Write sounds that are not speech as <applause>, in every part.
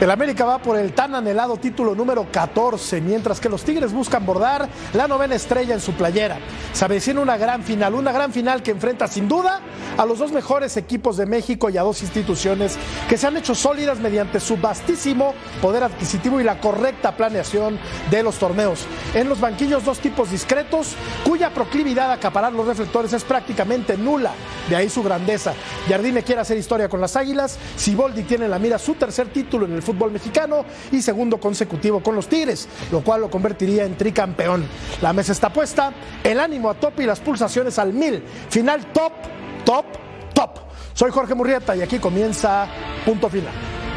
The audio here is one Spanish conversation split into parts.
El América va por el tan anhelado título número 14, mientras que los Tigres buscan bordar la novena estrella en su playera. Se avecina una gran final, una gran final que enfrenta sin duda a los dos mejores equipos de México y a dos instituciones que se han hecho sólidas mediante su vastísimo poder adquisitivo y la correcta planeación de los torneos. En los banquillos dos tipos discretos cuya proclividad a acaparar los reflectores es prácticamente nula, de ahí su grandeza. Jardine quiere hacer historia con las Águilas, Siboldi tiene en la mira su tercer título en el fútbol mexicano y segundo consecutivo con los Tigres, lo cual lo convertiría en tricampeón. La mesa está puesta, el ánimo a tope y las pulsaciones al mil. Final top, top, top. Soy Jorge Murrieta y aquí comienza punto final.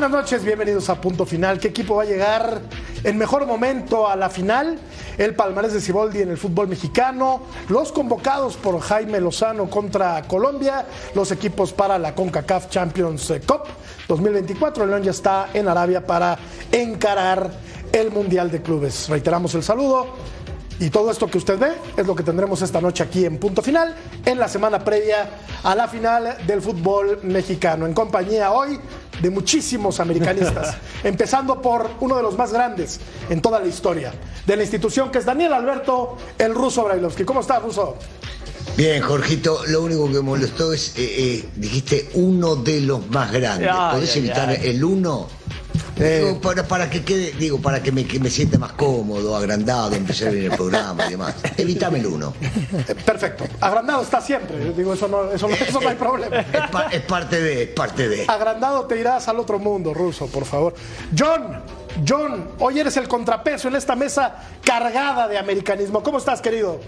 Buenas noches, bienvenidos a Punto Final. ¿Qué equipo va a llegar en mejor momento a la final? El Palmarés de Ciboldi en el fútbol mexicano, los convocados por Jaime Lozano contra Colombia, los equipos para la CONCACAF Champions Cup 2024. El León ya está en Arabia para encarar el Mundial de Clubes. Reiteramos el saludo. Y todo esto que usted ve es lo que tendremos esta noche aquí en Punto Final, en la semana previa a la final del fútbol mexicano, en compañía hoy de muchísimos americanistas, <laughs> empezando por uno de los más grandes en toda la historia de la institución, que es Daniel Alberto, el ruso Brailovsky. ¿Cómo estás, ruso? Bien, Jorgito, lo único que me molestó es, eh, eh, dijiste uno de los más grandes. ¿Podés evitar el uno? Digo, para, para que quede, digo, para que me, que me sienta más cómodo, agrandado, empezar bien el programa y demás. Evítame el uno. Eh, Perfecto. Agrandado está siempre. Digo, eso no, eso eso no hay problema. <laughs> Es, pa- es parte de, es parte de. Agrandado te irás al otro mundo, ruso, por favor. John, John, hoy eres el contrapeso en esta mesa cargada de americanismo. ¿Cómo estás, querido?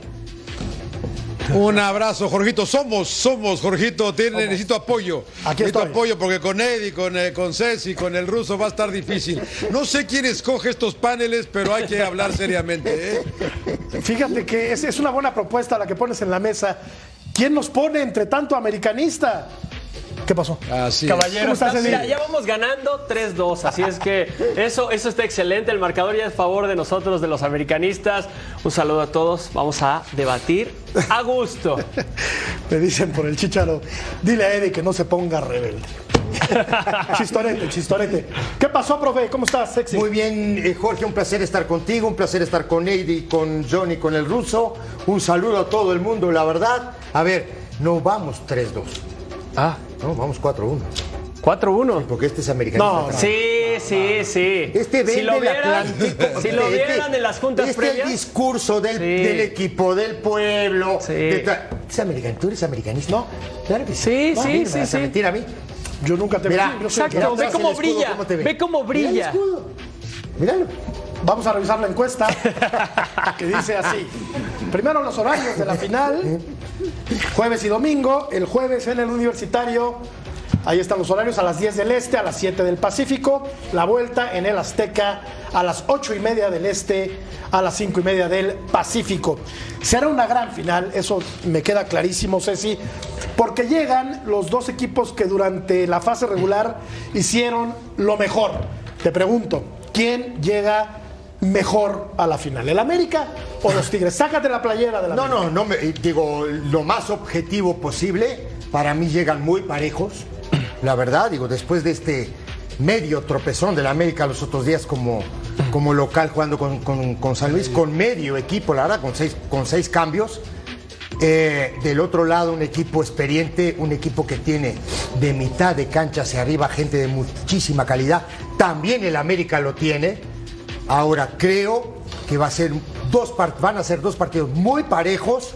Un abrazo, Jorgito. Somos, somos, Jorgito. Tiene- necesito apoyo. Aquí necesito estoy. apoyo porque con Eddie, con, eh, con Ceci, con el ruso va a estar difícil. No sé quién escoge estos paneles, pero hay que hablar seriamente. ¿eh? Fíjate que es, es una buena propuesta la que pones en la mesa. ¿Quién nos pone entre tanto americanista? ¿Qué pasó? Así es. Caballero, mira, ya vamos ganando 3-2, así es que eso, eso está excelente, el marcador ya es a favor de nosotros, de los americanistas. Un saludo a todos, vamos a debatir a gusto. <laughs> Me dicen por el chicharo, dile a Eddie que no se ponga rebelde. <laughs> chistorete, chistorete. ¿Qué pasó, profe? ¿Cómo estás, sexy? Muy bien, eh, Jorge, un placer estar contigo, un placer estar con Eddie, con Johnny, con el ruso. Un saludo a todo el mundo, la verdad. A ver, no vamos 3-2. Ah, No, vamos 4-1. 4-1. Porque este es americano. No, no. Sí, sí, sí. Este vende si lo el vieran, Atlántico. si lo Este- vieran en las juntas este previas. es el discurso del, Sí. del equipo, del pueblo. Sí. de ¿Es americano? ¿Tú eres americanista? No, claro que sí. Sí, No, sí, me sí, vas a sí. mentir a mí. Yo nunca te Mira, vi. yo Exacto, ve cómo escudo, brilla, ¿cómo te ve cómo brilla. Míralo. Vamos a revisar la encuesta que dice así. Primero los horarios de la final, jueves y domingo. El jueves en el universitario, ahí están los horarios a las 10 del Este, a las 7 del Pacífico. La vuelta en el Azteca a las 8 y media del Este, a las 5 y media del Pacífico. Será una gran final, eso me queda clarísimo, Ceci, porque llegan los dos equipos que durante la fase regular hicieron lo mejor. Te pregunto, ¿quién llega mejor a la final? ¿El América o los Tigres? Sácate la playera de la No, no, no, me, eh, digo, lo más objetivo posible. Para mí llegan muy parejos. <clears throat> La verdad, digo, después de este medio tropezón del América los otros días como, como local jugando con, con- con San Luis, con medio equipo, la verdad, con seis, con seis cambios. Eh, del otro lado, un equipo experiente, un equipo que tiene de mitad de cancha hacia arriba gente de muchísima calidad. También el América lo tiene. Ahora creo que va a ser dos van a ser dos partidos muy parejos,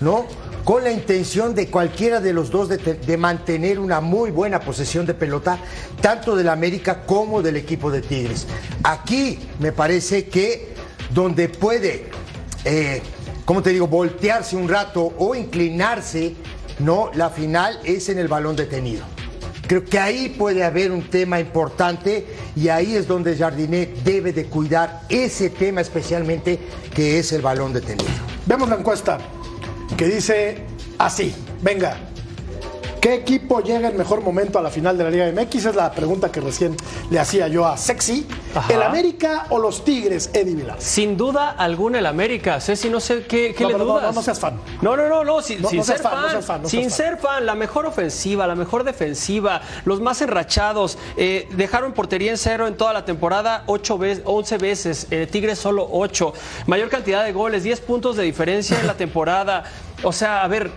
¿no? Con la intención de cualquiera de los dos de mantener una muy buena posesión de pelota, tanto del América como del equipo de Tigres. Aquí me parece que donde puede, eh, ¿cómo te digo?, voltearse un rato o inclinarse, ¿no? La final es en el balón detenido. Creo que ahí puede haber un tema importante y ahí es donde Jardinet debe de cuidar ese tema especialmente que es el balón detenido. Vemos la encuesta que dice así. Venga. ¿Qué equipo llega en mejor momento a la final de la Liga MX? Es la pregunta que recién le hacía yo a Sexy. Ajá. ¿El América o los Tigres, Eddie Vilas? Sin duda alguna el América. Ceci, no sé qué, qué No, le pero no, dudas. no, no seas fan. No, no, no, no, sin, No, sin ser fan, fan. no seas fan, sin ser fan, la mejor ofensiva, la mejor defensiva, los más enrachados. eh, dejaron portería en cero en toda la temporada, ocho veces, 11 veces. eh, Tigres solo 8. Mayor cantidad de goles, 10 puntos de diferencia en la temporada. O sea, a ver,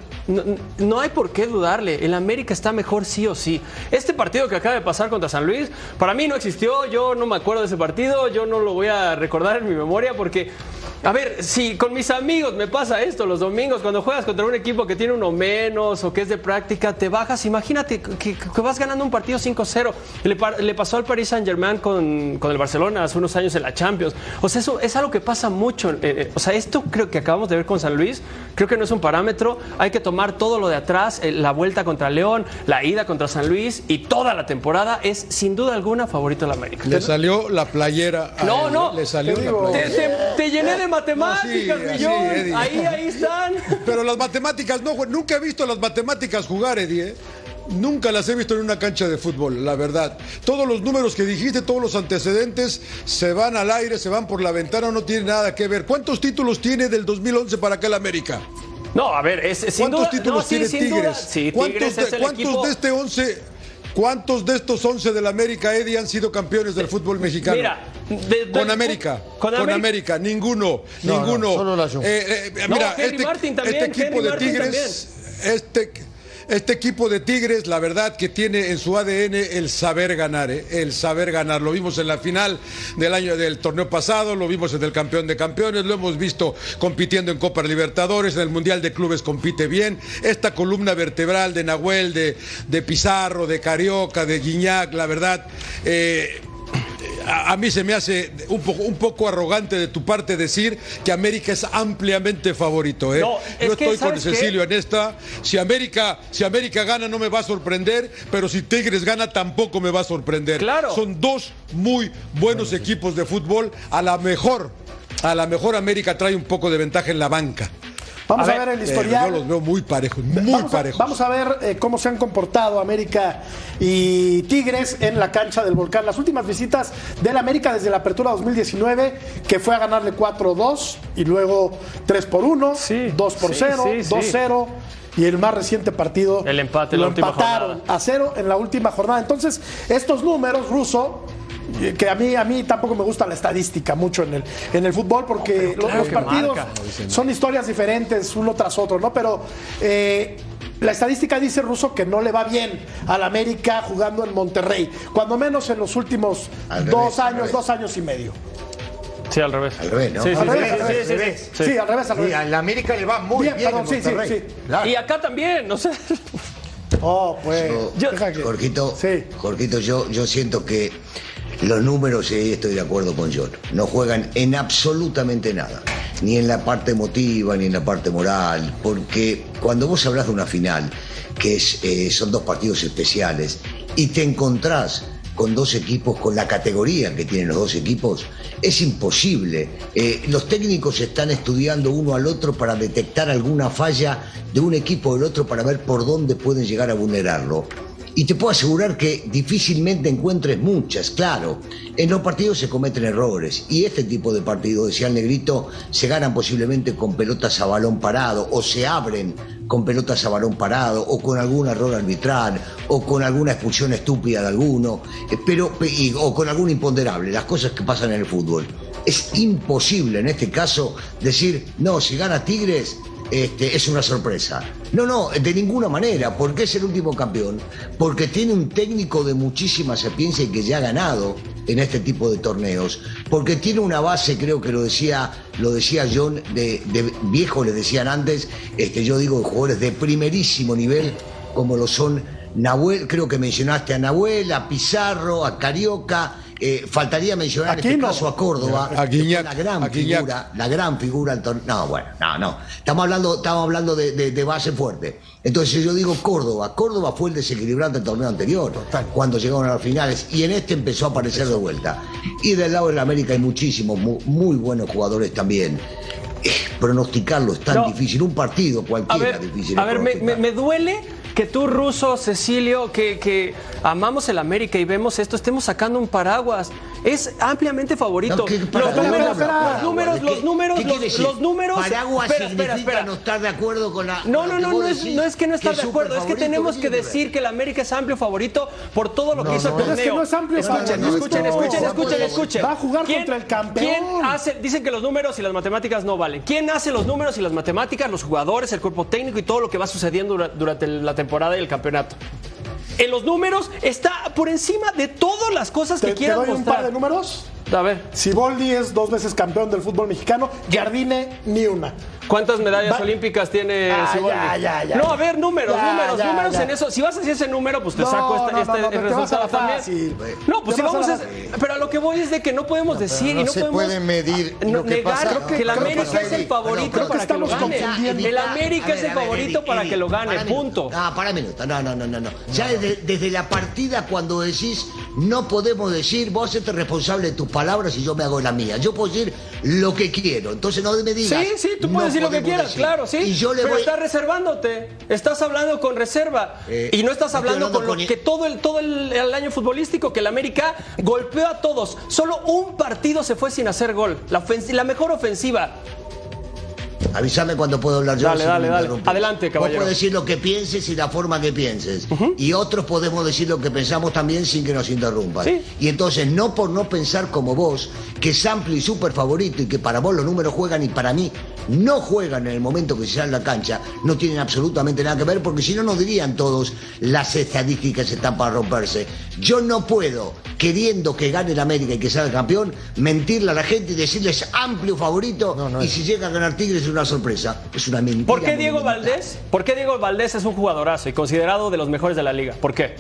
no, hay por qué dudarle. El América está mejor sí o sí. Este partido que acaba de pasar contra San Luis, para mí no existió. Yo no me acuerdo de ese partido. Yo no lo voy a recordar en mi memoria porque, a ver, si con mis amigos me pasa esto los domingos, cuando juegas contra un equipo que tiene uno menos o que es de práctica, te bajas. Imagínate que, que vas ganando un partido 5-0. Le, pasó al Paris Saint-Germain con, con el Barcelona hace unos años en la Champions. O sea, eso es algo que pasa mucho. eh, eh, o sea, esto creo que acabamos de ver con San Luis. Creo que no es un parámetro. Hay que tomar todo lo de atrás, eh, la vuelta contra León, la ida contra San Luis y toda la temporada es sin duda alguna favorito de la América. Le salió la playera. a No, él, no. Le salió Te la digo. Te, playera. te- te llené de matemáticas, No, sí, millón. así, ahí, ahí están. <laughs> Pero las matemáticas, no, nunca he visto las matemáticas jugar, Eddie. ¿eh? Nunca las he visto en una cancha de fútbol, la verdad. Todos los números que dijiste, todos los antecedentes, se van al aire, se van por la ventana, no tiene nada que ver. ¿Cuántos títulos tiene del 2011 para acá el América? No, a ver, es, sin ¿Cuántos duda. títulos no, tiene Tigres? Sí, ¿Cuántos, Tigres de, es el cuántos equipo. de este 11, cuántos de estos 11 del América, Eddie, han sido campeones del fútbol mexicano? Mira, de- de- con América, con con, América. América, ninguno, No, ninguno. no, solo la Jun. Eh, eh, No, mira, este, Martin también, este equipo Henry de Martin Tigres, este, este equipo de Tigres, la verdad que tiene en su ADN el saber ganar, eh, el saber ganar. Lo vimos en la final del año del torneo pasado, lo vimos en el campeón de campeones, lo hemos visto compitiendo en Copa Libertadores, en el Mundial de Clubes compite bien. Esta columna vertebral de Nahuel, de, de Pizarro, de Carioca, de Guiñac, la verdad. eh, a, a mí se me hace un poco, un poco arrogante de tu parte decir que América es ampliamente favorito. ¿eh? No, es Yo que, estoy con. Cecilio en esta. Si América, si América gana no me va a sorprender, pero si Tigres gana tampoco me va a sorprender. Claro. Son dos muy buenos equipos de fútbol. A la mejor, a la mejor América trae un poco de ventaja en la banca. Vamos A a, ver, ver, el Pero historial. yo los veo muy parejos, muy vamos, a, parejos. vamos a ver eh, cómo se han comportado América y Tigres en la cancha del Volcán. Las últimas visitas del América desde la apertura 2019, que fue a ganarle 4-2 y luego 3 por 1, Sí, 2 por sí, 0, sí, sí. 2-0 y el más reciente partido El empate lo la empataron jornada. a cero en la última jornada. Entonces, estos números, Ruso, eh, que a mí, a mí tampoco me gusta la estadística mucho en el, en el fútbol, porque los, claro los que partidos marca. son historias diferentes uno tras otro, ¿no? Pero eh, la estadística dice Ruso que no le va bien al América jugando en Monterrey, cuando menos en los últimos Al dos revés, años, dos años y medio. Sí, al revés. Al revés, ¿no? Sí, sí, Al sí, revés, sí, al revés, sí, al revés. sí. Sí, al revés, al Y revés. a la América le va muy Bien, bien, perdón, en sí, sí, Monterrey. sí. Claro. Y acá también, no sé. Oh, pues. Yo- que- Jorgito, Sí. Jorgito, yo, yo siento que los números, y estoy de acuerdo con John, no juegan en absolutamente nada, ni en la parte emotiva, ni en la parte moral, porque cuando vos hablas de una final, que es, eh, son dos partidos especiales, y te encontrás con dos equipos, con la categoría que tienen los dos equipos, es imposible. Eh, los técnicos están estudiando uno al otro para detectar alguna falla de un equipo o del otro para ver por dónde pueden llegar a vulnerarlo. Y te puedo asegurar que difícilmente encuentres muchas, claro. En los partidos se cometen errores y este tipo de partidos, decía el negrito, se ganan posiblemente con pelotas a balón parado o se abren con pelotas a balón parado, o con algún error arbitral, o con alguna expulsión estúpida de alguno, eh, pero, o con algún imponderable, las cosas que pasan en el fútbol. Es imposible en este caso decir, no, si gana Tigres, este, es una sorpresa. No, no, de ninguna manera, porque es el último campeón, porque tiene un técnico de muchísima sapiencia y que ya ha ganado en este tipo de torneos, porque tiene una base, creo que lo decía, lo decía John, de, viejo le decían antes, este, yo digo de jugadores de primerísimo nivel, como lo son Nahuel, creo que mencionaste a Nahuel, a Pizarro, a Carioca. Eh, faltaría mencionar en este caso a Córdoba, A Guiñac, la gran a figura, la gran figura. No, bueno, no, no. Estamos hablando, estamos hablando de, de- de base fuerte. Entonces yo digo Córdoba. Córdoba fue el desequilibrante del torneo anterior, cuando llegaron a las finales, y en este empezó a aparecer de vuelta. Y del lado de la América hay muchísimos, mu- muy, buenos jugadores también. Eh, pronosticarlo es tan No. difícil. Un partido A cualquiera ver, difícil. a ver me, me- pronosticar. me duele que tú, Ruso, Cecilio, que, que amamos el América y vemos esto, estemos sacando un paraguas. Es ampliamente favorito. No, ¿qué los, números, los números, ¿Qué- los números, los, números. Paraguas espera, significa espera, espera. no estar de acuerdo con la. No, no, no, es, no es que no estar de acuerdo, es que tenemos ¿qué que decir que el América es amplio favorito por todo lo que hizo el Pero es torneo. que no es amplio escuchen, favorito. escuchen, escuchen, escuchen, escuchen. Va a jugar contra el campeón. ¿Quién hace? Dicen que los números y las matemáticas no valen. ¿Quién hace los números y las matemáticas? Los jugadores, el cuerpo técnico y todo lo que va sucediendo dura- durante la temporada y el campeonato. En los números está por encima de todas las cosas Te, que te quieran doy un par mostrar. de números. A ver, Siboldi es dos veces campeón del fútbol mexicano. Jardine, ni una. ¿Cuántas medallas Va- olímpicas tiene Ah, Siboldi? ya, ya, ya. No, a ver, números, Ya, números, ya, números ya. en eso. Si vas a hacer ese número, pues te No, saco esta- no, este no, resultado también. fácil. No, pues Te si a vamos la a... Pero a lo que voy es de que no podemos decir no y no se podemos puede medir lo que negar pasa. que, Creo el que- América que- es el favorito que para que lo estamos gane. confundiendo. El América es el favorito para que lo gane, punto. Ah, para minuto. No, no, no, no, no. Ya desde, desde la partida cuando decís no podemos decir, vos hacete responsable de tus palabras y yo me hago la mía. Yo puedo decir lo que quiero. Entonces no me digas. Sí, sí, tú "No puedes decir lo que quieras, decir". claro, sí. Y yo le pero voy. estás reservándote, estás hablando con reserva Eh, y no estás hablando hablando con lo que todo el todo el, el año futbolístico que el América golpeó a todos. Solo un partido se fue sin hacer gol. La mejor ofensiva. Avísame cuando puedo hablar yo. Dale, si dale, dale. Adelante, caballero. Vos podés decir lo que pienses y la forma que pienses. Y otros podemos decir lo que pensamos también sin que nos interrumpan. Sí. Y entonces, no por no pensar como vos, que es amplio y súper favorito y que para vos los números juegan y para mí no juegan en el momento que se sale a la cancha, no tienen absolutamente nada que ver, porque si no nos dirían todos las estadísticas están para romperse. Yo no puedo, queriendo que gane el América y que salga campeón, mentirle a la gente y decirles amplio favorito No, no y es. si llega a ganar Tigres es una sorpresa. Es una mentira. ¿Por qué Diego. Valdés? ¿Por qué Diego Valdés es un jugadorazo y considerado de los mejores de la liga? ¿Por qué?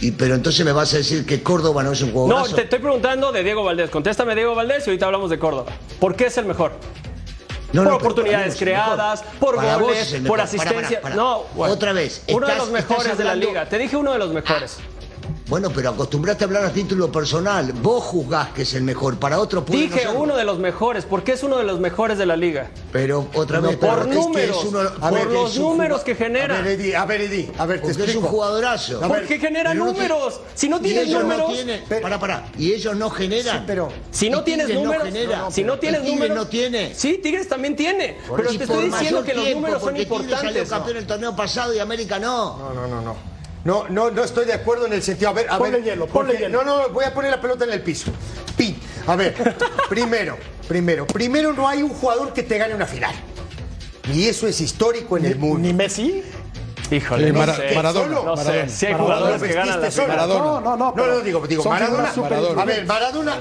Y, pero entonces me vas a decir que Córdoba no es un No, jugadorazo. te estoy preguntando de Diego Valdés. Contéstame Diego Valdés y ahorita hablamos de Córdoba. ¿Por qué es el mejor? No, por no, oportunidades creadas, mejor. por Para goles, por asistencia. para, para. No, bueno. Otra vez. Uno de los mejores de la hablando- liga. Te dije uno de los mejores. Bueno, pero acostumbraste a hablar a título personal. Vos juzgás que es el mejor. Para otro puede no Dije uno de los mejores. ¿Por qué es uno de los mejores de la liga? Pero otra vez. por pero es que números, es uno- a ver, porque los números que genera. A ver, Eddie, a ver, Eddie, a ver, te Porque es un jugadorazo. A ver, Porque genera no te- números. Si no tienes números. No tienen, pero- para, para. Y ellos no generan. Sí, pero- Si no tienes Tigres números, genera. si no tienes números, no tiene. Sí, Tigres también tiene. Pero te por estoy diciendo que los números son porque Tigres salió importantes. campeón el torneo pasado y América no. No, no, no, no. No, no, no estoy de acuerdo en el sentido. A ver, a Ponle ver. hielo, ponle porque- hielo. No, no, voy a poner la pelota en el piso. Pin. A ver, <laughs> primero, primero, primero no hay un jugador que te gane una final. Y eso es histórico en el mundo. Ni Messi. Híjole, Eh, no Mara- sé. Maradona, No sé, Maradona. si hay Maradona. jugadores que Lo ganan la vestiste final. solo. Maradona. No, no, no. No, no, digo, digo, Maradona. A ver, Maradona.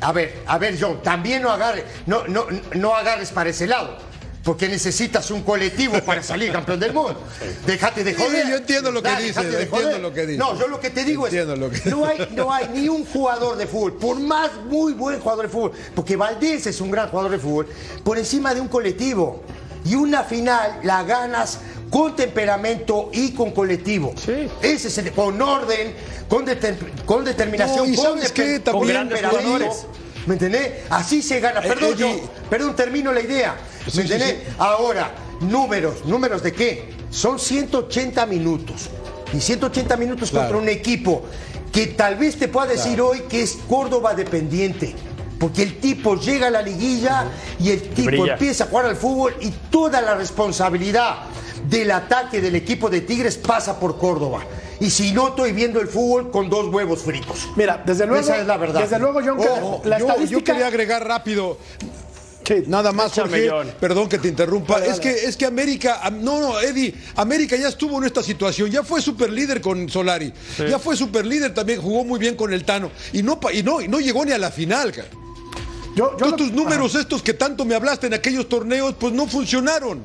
A ver, a ver, John, también no agarres, no, no, no agarres para ese lado. Porque necesitas un colectivo para salir campeón del mundo. Déjate de Sí, joder. yo entiendo lo que Dale, dices, déjate de entiendo joder. lo que dices. No, yo lo que te digo Entiendo es. lo que- No, hay, no hay ni un jugador de fútbol, por más muy buen jugador de fútbol, porque Valdés es un gran jugador de fútbol, por encima de un colectivo. Y una final la ganas con temperamento y con colectivo. Sí. Ese es el, con orden, con, deter- con determinación, No, y con, ¿sabes qué? depe- También, con grandes jugadores. ¿Me entendés? Así se gana. Eh, Perdón, yo, perdón, termino la idea. ¿Me Sí, entendés? sí. Ahora, números, ¿números de qué? Son 180 minutos. Y 180 minutos Claro. contra un equipo que tal vez te pueda decir hoy que es Córdoba dependiente. Porque el tipo llega a la liguilla y el tipo brilla. empieza a jugar al fútbol y toda la responsabilidad del ataque del equipo de Tigres pasa por Córdoba. Y si no estoy viendo el fútbol con dos huevos fritos. Mira, desde luego, Esa es la verdad. desde luego, John, Ojo, la yo, estadística... yo quería agregar rápido. Sí. Nada más, Jorge. Perdón que te interrumpa. Dale, Es que, es que América, am- no, no, Eddie, América ya estuvo en esta situación. Ya fue superlíder con Solari. Ya fue superlíder también, jugó muy bien con el Tano. Y no, y no, y no llegó ni a la final. cara. Yo, lo- tus números estos que tanto me hablaste en aquellos torneos, pues no funcionaron.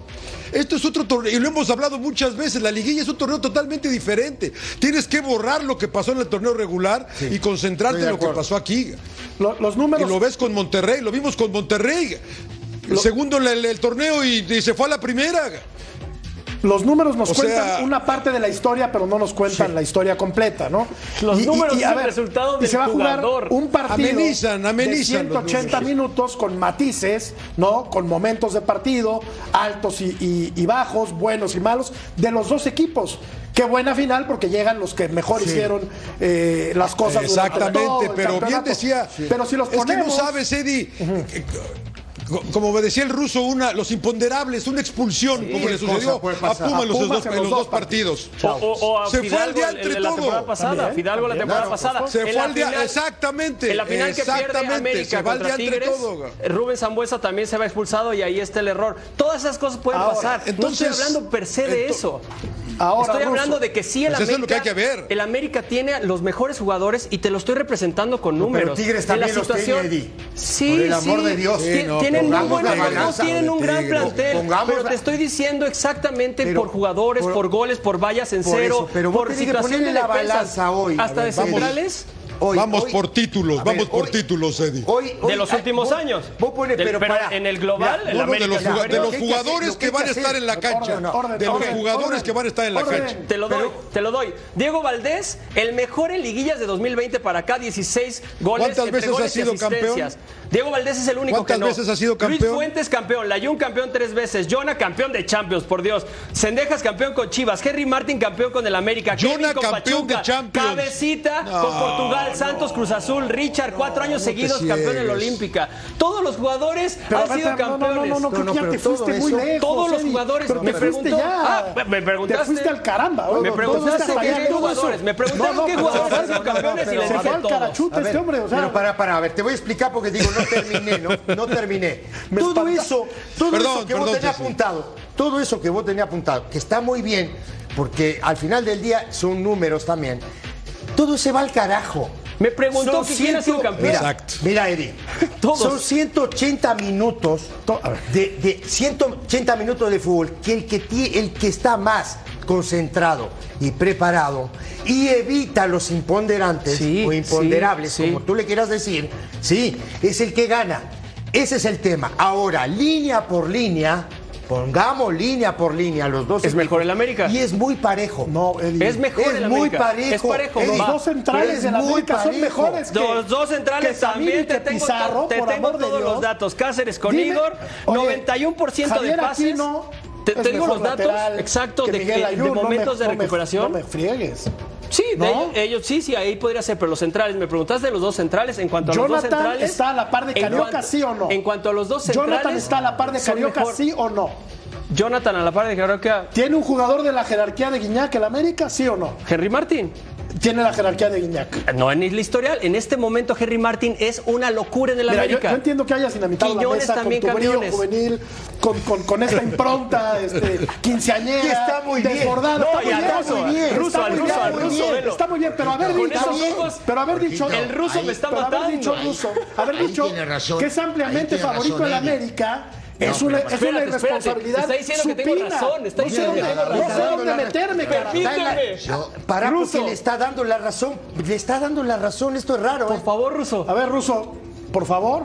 Esto es otro torneo, y lo hemos hablado muchas veces, la liguilla es un torneo totalmente diferente. Tienes que borrar lo que pasó en el torneo regular y concentrarte en lo que pasó aquí. lo- los Y números... lo ves con Monterrey, lo vimos con Monterrey. El segundo en el, el torneo y, y se fue a la primera. Los números nos O cuentan sea- una parte de la historia, pero no nos cuentan la historia completa, ¿no? Los números el ver, resultado y del se va a jugar un partido Amenizan, amenizan de los 180 números. minutos con matices, ¿no? Con momentos de partido, altos y, y- y bajos, buenos y malos, de los dos equipos. Qué buena final porque llegan los que mejor hicieron eh, las cosas. durante todo Exactamente, el pero bien decía. Pero si los es que no ponemos... sabes, Eddie. Como me decía el ruso, una, los imponderables, una expulsión, como le sucedió a. Puma en los, dos, en en los dos partidos. O, o- Se fue Fidalgo al día entre la todo. temporada pasada. También, Fidalgo la temporada claro, pasada. Se fue al día- final- exactamente, En la final que pierde América se va contra Tigres, todo. Rubén Zambuesa también se va expulsado y ahí está el error. Todas esas cosas pueden Ahora, pasar. entonces, no estoy hablando per se de eso. Ahora, estoy hablando de que sí el Pues es América, lo que hay que ver. el América tiene los mejores jugadores y te lo estoy representando con pero números. Tigres En la también los tiene, Eddie. Sí, Por el amor sí. de Dios. Sí, no, tienen equipos, balanza tienen un gran plantel, Pongamos pero te estoy diciendo exactamente Pero- por jugadores, por, por- goles, por vallas en por cero, eso, pero vos por ponerle de la defensas, balanza hoy. Hasta ver, de vamos. Hoy- Vamos hoy- por títulos, ver, vamos por hoy- títulos, Eddie. Hoy, hoy- De los ah, últimos vos- años. Vos pones, Del- pero, pero para- en el global, Mira, el No, no, de América los, de que que jugadores que, van a estar en la cancha. Orden, orden, de los orden, jugadores que van a estar en la cancha. Te lo doy, te lo doy. Diego Valdés, el mejor en liguillas de 2020 para acá, 16 goles. ¿Cuántas veces goles ha sido asistencias. Diego Valdés es el único que ¿Cuántas no. veces ha sido Luis campeón? Fuentes campeón, Layun campeón tres veces, Jonah campeón de Champions, por Dios. Sendejas campeón con Chivas, Henry Martin campeón con el América, Jonah campeón Pachuca, de Champions. Cabecita No, con Portugal, Santos Cruz Azul, Richard, cuatro años seguidos campeón en la. Olímpica. Todos los jugadores Pero han sido no, no, campeones. No, no, no, No, creo no, que ya pero te todo fuiste muy lejos. Todos los jugadores, Pero me te fuiste preguntó- ya. Ah, me- preguntaste- Te fuiste al caramba. Me Todo- todo preguntaste qué jugadores, me preguntaron qué jugadores han sido campeones y se les fue dije al todos. carachute A este hombre. Pero para, para, a ver, te voy a explicar porque digo, no terminé, ¿no? No terminé. Todo eso, todo eso que vos Ceci. apuntado, todo eso que vos tenías apuntado, que está muy bien, porque al final del día son números también, todo se va al carajo. Me preguntó Son que quién ha sido campeón. Mira, Exacto. mira, Eddie. <laughs> Todos. Son 180 minutos de, de 180 minutos de fútbol que el que el que está más concentrado y preparado y evita los imponderantes Sí, o imponderables, sí, sí. como tú le quieras decir, sí, es el que gana. Ese es el tema. Ahora, línea por línea, pongamos línea por línea los dos. Es mejor equipos, el América. Y es muy parejo. No, Eddie. Es mejor Es el muy América. parejo. Es parejo. Eddie, Los dos centrales es de la muy América son mejores que Los dos centrales también que te tengo, Pizarro, te por tengo amor de todos Dios. los datos. Cáceres con Dime, Igor, oye, 91% Javier de pases. Aquino te, es te digo mejor los datos exactos de, de- no me- momentos de no me- recuperación. No me friegues. Sí, de ¿No? ellos, ellos- sí, sí, ahí podría ser, pero los centrales, me preguntaste de los dos centrales, en cuanto a los dos Jonathan centrales. está a la par de en Carioca, cuanto- ¿sí o no? En cuanto a los dos centrales. Jonathan está a la par de Carioca, mejor. sí o no. Jonathan a la par de Carioca. ¿Tiene un jugador de la jerarquía de Guiñac el América, sí o no? Henry Martin. Tiene la jerarquía de Guiñac. No en el historial. En este momento, Henry Martin es una locura en el Mira, yo, América. yo entiendo que hayas dinamitado la Quiñones mesa también con tu campeones. juvenil, con, con, con esta impronta este, <laughs> quinceañera, Que está muy bien. desbordada. No, está muy bien, ruso, muy bien, al ruso, está al muy ruso, bien, ruso. Está muy bien, pero haber dicho, ojos, pero haber dicho, el ruso me está pero haber matando. dicho ruso, haber dicho tiene razón, que es ampliamente favorito de la Eddie. No, es una, espérate. irresponsabilidad. Está diciendo que tengo razón, está no sé diciendo que dónde, tengo no sé razón. dónde meterme. Permíteme. Para Ruso. porque le está dando la razón, le está dando la razón, esto es raro. Por ¿eh? favor, Ruso. A ver, Ruso, por favor.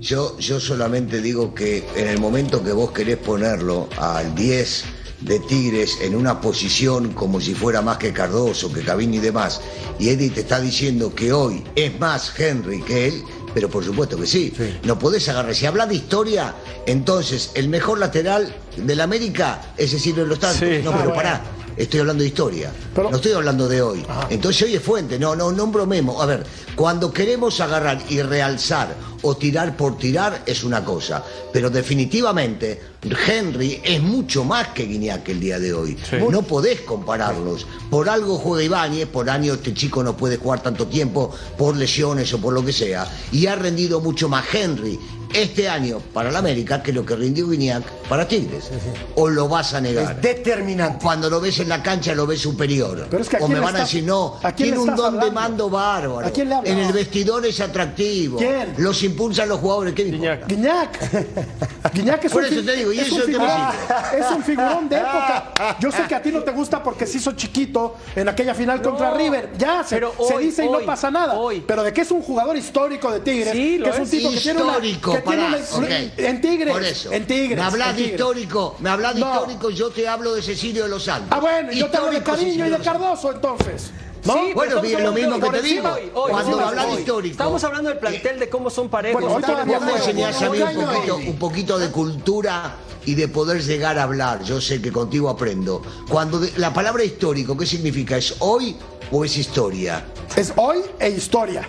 Yo, yo solamente digo que en el momento que vos querés ponerlo al 10 de Tigres en una posición como si fuera más que Cardoso, que Cabini y demás, y Eddie te está diciendo que hoy es más Henry que él, pero por supuesto que sí. No podés agarrar. Si hablas de historia, entonces el mejor lateral del América es de los Santos. Sí. No, Ah, pero bueno. pará. Estoy hablando de historia. Pero- no estoy hablando de hoy. Entonces hoy es fuente. No, no, no bromemos. A ver, cuando queremos agarrar y realzar o tirar por tirar es una cosa, pero definitivamente Henry es mucho más que Guiñac el día de hoy. No podés compararlos. Por algo juega Ibáñez, por año este chico no puede jugar tanto tiempo por lesiones o por lo que sea, y ha rendido mucho más Henry este año para la América que lo que rindió Guiñac para Tigres. O lo vas a negar. Es determinante. Cuando lo ves en la cancha lo ves superior. Pero es que ¿a o me van a decir, no, a tiene un don de mando bárbaro. ¿A quién le hablas? En el vestidor es atractivo. ¿Quién? Los impulsan los jugadores. ¿Qué importa? Guiñac. Guiñac <laughs> es Por un, eso te digo, ¿y es eso un figurón, <laughs> es un figurón de época. Yo sé que a ti no te gusta porque se hizo chiquito en aquella final contra River. Ya, se, pero se hoy, dice y no pasa nada. hoy. Pero de que es un jugador histórico de Tigres, Sí, lo que es un tipo que tiene una... Histórico, que tiene una-. En Tigres. Por eso. En Tigres. Me hablas de histórico, me hablas de No. histórico, yo te hablo de Cecilio de los Santos. Ah, bueno, y yo te hablo de Histórico Cariño y de. Cardoso, entonces. ¿No? Sí, Bueno, bien, lo mismo que te digo. hoy, hoy, Cuando hoy, hablas de histórico. Estamos hablando del plantel, de cómo son parejos. Bueno, Vos me enseñás a mí un poquito, un poquito de cultura y de poder llegar a hablar. Yo sé que contigo aprendo. Cuando de- la palabra histórico, ¿qué significa? ¿Es hoy o es historia? Es hoy e historia.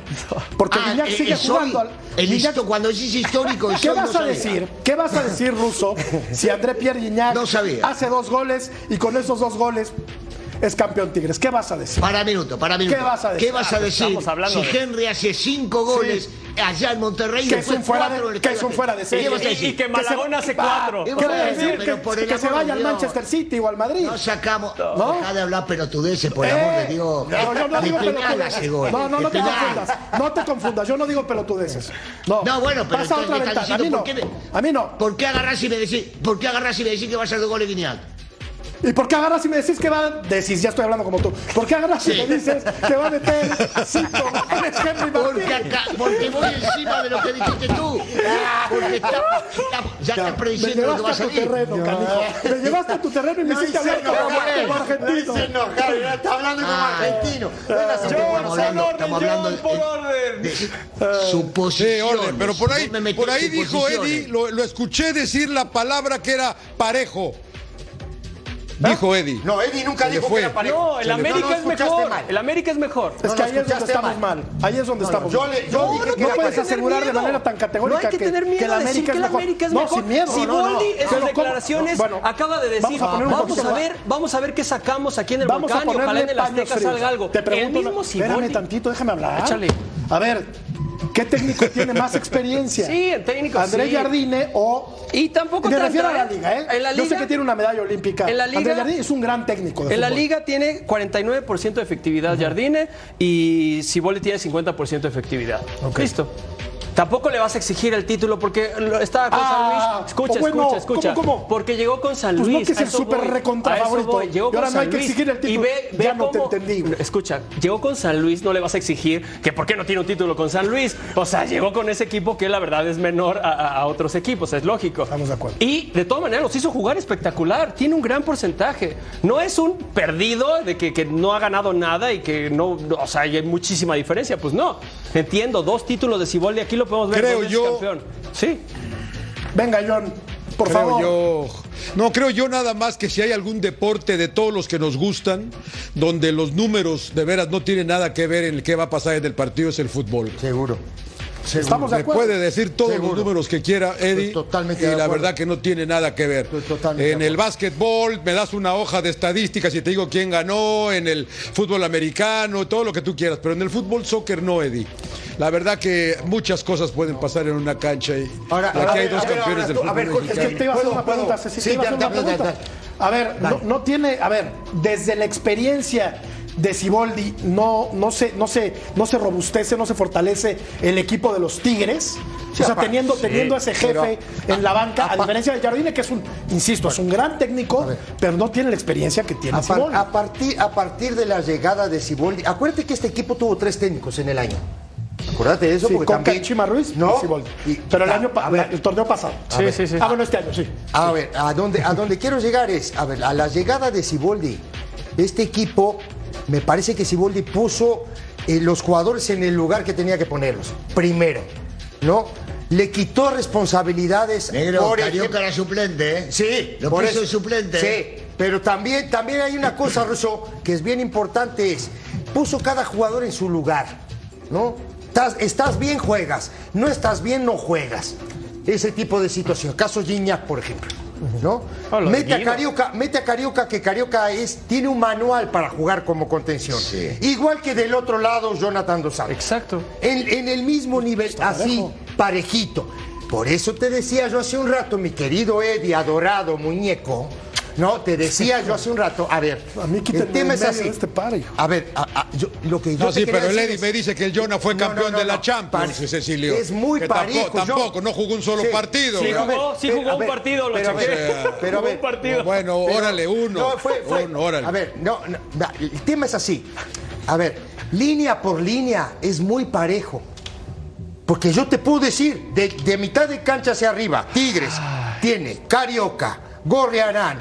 Porque Ah, Guiñac eh, sigue es jugando hoy. al. El Guiñac- cuando decís histórico, es <laughs> ¿Qué hoy, no vas a sabía. decir? ¿Qué vas a decir, Russo, si André Pierre Guignac <laughs> No sabía. hace dos goles y con esos dos goles es campeón Tigres? ¿Qué vas a decir? Para minuto, para minuto. ¿Qué vas a decir? ¿Qué vas a decir Estamos hablando si de- Henry hace cinco goles allá en Monterrey Que es un fuera de, que es un fuera de serie. ¿Qué vas Y- que Malagón hace Ah, cuatro. ¿Qué ¿Qué vas a vas decir? Que, Pero por el que se vaya al. Manchester City o al Madrid. No sacamos. ¿No? Deja de hablar pelotudeces, por el amor de Dios. No, yo no de digo pelotudeces. No, no, no te confundas. No te confundas. Yo no digo pelotudeces. No, No, bueno, pero Pasa otra ventana. A mí no. ¿por qué me- A mí no. ¿Por qué agarrás y me decís, que va a de goles Guiñac? ¿Y por qué agarras y me decís que va decís, ya estoy hablando como tú? ¿Por qué agarras y me dices que va a meter cinco goles Henry Porque, Martín? acá, porque voy encima de lo que dijiste tú. Porque está, está- ya estás Me prediciendo lo que va a llevaste a tu salir. terreno. Me llevaste a tu terreno y me hiciste hablar como, como argentino. enojar, ya está hablando como argentino. Venga, Estamos hablando, estamos hablando de, de Sí, suposiciones. orden, pero por ahí, por ahí dijo. Eddie, lo, lo escuché decir la palabra que era parejo. Dijo Eddie. No, Eddie nunca dijo fue. que era parejo. No, el América no, no es mejor. mal. El América es mejor. Es No, que no, ahí es donde estamos mal. mal. Ahí es donde estamos yo mal. yo no, dije no que era puedes asegurar de manera tan categórica No hay que tener miedo que la de decir América que es la mejor. América es no, mejor. sin miedo. Si no, no, no. Boldi en Pero sus ¿cómo? declaraciones Bueno, acaba de decir, vamos a ver, vamos a ver qué sacamos aquí en el Vamos a volcán y ojalá ponerle en el Azteca salga algo. Te pregunto, el espérame tantito, déjame hablar. Échale. A ver, ¿qué técnico tiene más experiencia? Sí, el técnico, Andrés sí. Jardine o Y tampoco Me refiero a la ¿eh? liga, ¿eh? En la Yo sé liga- que tiene una medalla olímpica. En la liga- Andrés Jardine es un gran técnico. de En la liga tiene 49% de efectividad Jardine y Siboldi tiene 50% de efectividad. Listo. Tampoco le vas a exigir el título porque estaba con Ah, San Luis. Escucha, pues bueno, escucha, escucha. ¿cómo, cómo? Porque llegó con San Pues no, Luis. que es el súper recontra favorito. Y ahora no hay que Luis. exigir el Y título. ve, ve Ya no te cómo- entendí. Escucha, llegó con San Luis, no le vas a exigir que por qué no tiene un título con San Luis. O sea, llegó con ese equipo que la verdad es menor a, otros equipos, es lógico. Estamos de acuerdo. Y de todas maneras los hizo jugar espectacular. Tiene un gran porcentaje. No es un perdido de que, que no ha ganado nada y que no, o sea, hay muchísima diferencia. Pues no. Entiendo, dos títulos de Ciboldi, aquí lo podemos ver. Creo yo- campeón. Sí. Venga, John, por creo favor. yo. No, creo yo nada más que si hay algún deporte de todos los que nos gustan, donde los números de veras no tienen nada que ver en el que va a pasar en el partido, es el fútbol. Seguro. Estamos de Me acuerdo. puede decir todos Seguro. los números que quiera, Eddie. Estoy totalmente y la acuerdo. verdad que no tiene nada que ver. Totalmente en el básquetbol me das una hoja de estadísticas y te digo quién ganó, en el fútbol americano, todo lo que tú quieras, pero en el fútbol soccer no, Eddie. La verdad que muchas cosas pueden pasar en una cancha y, Ahora, y aquí a hay dos ver, campeones del tú- a fútbol ver, Es que te iba a hacer ¿Puedo, una pregunta? Ceci, Sí, te iba a hacer una pregunta. A ver, no, no tiene, a ver, desde la experiencia de Siboldi, no, no, se, no, se, no se robustece, no se fortalece el equipo de los Tigres. o sea, aparte, teniendo, sí, teniendo a ese jefe pero- en la banca, a diferencia de Jardine, que es un, insisto, es un gran técnico, pero no tiene la experiencia que tiene A, par- Siboldi. a partir, a partir de la llegada de Siboldi, acuérdate que este equipo tuvo tres técnicos en el año. Acuérdate de eso Sí, porque con también Chima Ruiz no, y Siboldi. y- pero el a- año a ver, el torneo pasado. Sí, sí, sí. Ah, bueno, este año, sí. A ver, a donde, a donde quiero llegar es, a ver, a la llegada de Siboldi, este equipo, me parece que Siboldi puso eh, los jugadores en el lugar que tenía que ponerlos. Primero, ¿no? Le quitó responsabilidades. Negro, por Carioca era suplente, ¿eh? Sí, Lo por puso eso. suplente. ¿eh? Sí, pero también, también hay una cosa, Russo, que es bien importante, es puso cada jugador en su lugar, ¿no? Estás, estás bien, juegas. No estás bien, no juegas. Ese tipo de situación. Caso Gignac, por ejemplo. ¿No? De mete, a. Carioca, mete a Carioca, que Carioca es, tiene un manual para jugar como contención. Sí. Igual que del otro lado, Jonathan Dos Santos. Exacto. En, en el mismo nivel, así, parejito. Por eso te decía yo hace un rato, mi querido Eddie, adorado muñeco, ¿no? Te decía yo hace un rato, a ver, A mí el tema es así. de este par, hijo. A ver, a- a- yo- lo que yo No, te sí, pero el Eddie es- me dice que el Jonah fue No, campeón no, no, de la no. Champions, Pare- Cecilio. Es muy Que parejo. Tampoco, yo- tampoco, no jugó un solo Sí. partido. Sí, jugó, sí jugó a un partido, lo pero a Jugó ver, un partido. Bueno, órale, uno. No, fue, fue- Uno, órale. A ver, no, el tema es así. A ver, línea por línea es muy parejo. Porque yo te puedo decir, de, de mitad de cancha hacia arriba, Tigres tiene Carioca, Gorriarán,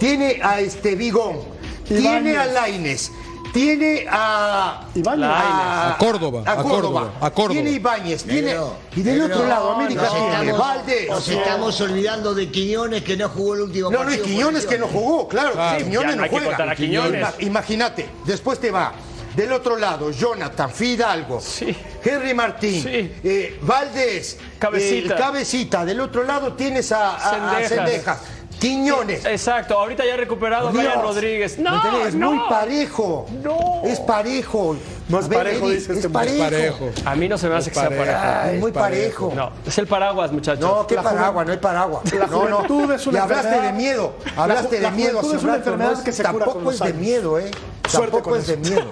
tiene a este Vigón, tiene a Laines, tiene a Ibáñez. a, A Córdoba, a a Córdoba, Córdoba, a Córdoba. tiene Ibáñez, tiene Negro, y del negro. otro lado América tiene estamos- Valdés. Nos estamos olvidando de Quiñones que no jugó el último No, no, y partido. por Quiñones que no jugó, claro, Claro. Quiñones no no juega. Quiñones. Imagínate, después te va del otro lado Jonathan Fidalgo, Sí. Henry Martín, Sí. eh, Valdés, Cabecita. eh, Cabecita, del otro lado tienes a, a- a Cendejas. Quiñones. Exacto, ahorita ya recuperado Dios. Brian Rodríguez. ¿Me No, entiendes? Es no. muy parejo. No. Es parejo. No es A ver, parejo, Eddie, dice es este parejo. parejo. A mí no se me hace que sea parejo. parejo. Ay, Es muy parejo. parejo. No, es el paraguas, muchachos. No, qué La paraguas, no hay paraguas. La no, no. juventud es una Y hablaste enfermedad. de miedo. La Hablaste la de miedo es una enfermedad ¿no? que se cura Tampoco con los es de años. miedo, ¿eh? Suerte Tampoco con es de miedo.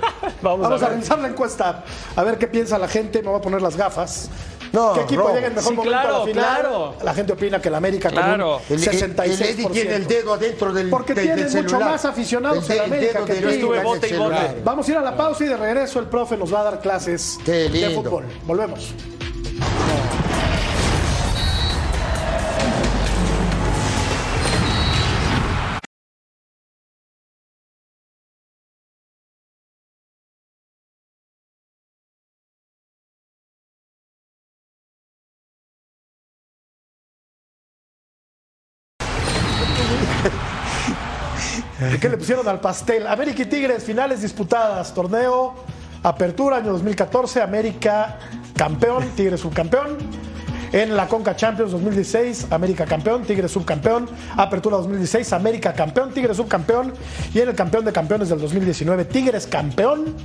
Vamos, <laughs> Vamos a a revisar la encuesta, a ver qué piensa la gente. Me voy a poner las gafas. No, ¿Qué equipo llega en mejor Sí, momento a claro, la final? claro. La gente opina que el América Claro. con un El, el- 66%. el Eddie tiene el dedo adentro del Porque del- tiene del mucho celular. más aficionados El de- en América el dedo que. Eddie Estuve bote y bote. Vamos a ir a la pausa y de regreso el profe nos va a dar clases de fútbol. Volvemos. ¿Qué le pusieron al pastel? América y Tigres, finales disputadas. Torneo, apertura, año 2014. América campeón, Tigres subcampeón. En la Conca Champions 2016, América campeón, Tigres subcampeón. Apertura 2016, América campeón, Tigres subcampeón. Y en el campeón de campeones del 2019, Tigres campeón,